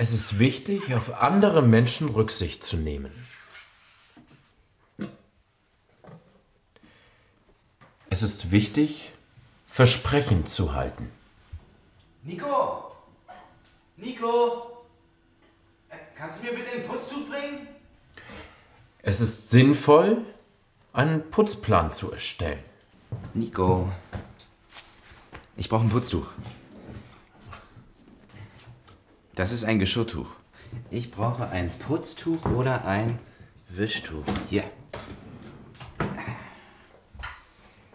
Es ist wichtig, auf andere Menschen Rücksicht zu nehmen. Es ist wichtig, Versprechen zu halten. Nico! Nico! Äh, Kannst du mir bitte ein Putztuch bringen? Es ist sinnvoll, einen Putzplan zu erstellen. Nico. Ich brauche ein Putztuch. Das ist ein Geschirrtuch. Ich brauche ein Putztuch oder ein Wischtuch. Hier.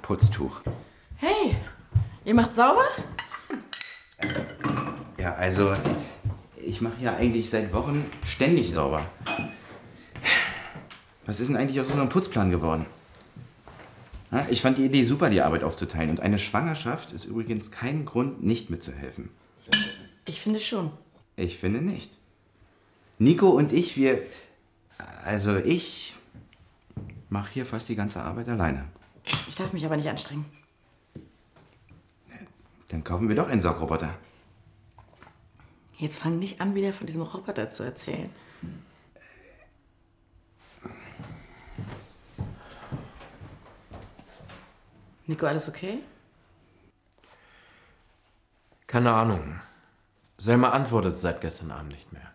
Putztuch. Hey, ihr macht sauber? Ja, also, ich mache ja eigentlich seit Wochen ständig sauber. Was ist denn eigentlich aus unserem Putzplan geworden? Ich fand die Idee super, die Arbeit aufzuteilen. Und eine Schwangerschaft ist übrigens kein Grund, nicht mitzuhelfen. Ich finde schon. Ich finde nicht. Nico und ich, wir. Also ich mache hier fast die ganze Arbeit alleine. Ich darf mich aber nicht anstrengen. Dann kaufen wir doch einen Saugroboter. Jetzt fang nicht an, wieder von diesem Roboter zu erzählen. Nico, alles okay? Keine Ahnung. Selma antwortet seit gestern Abend nicht mehr.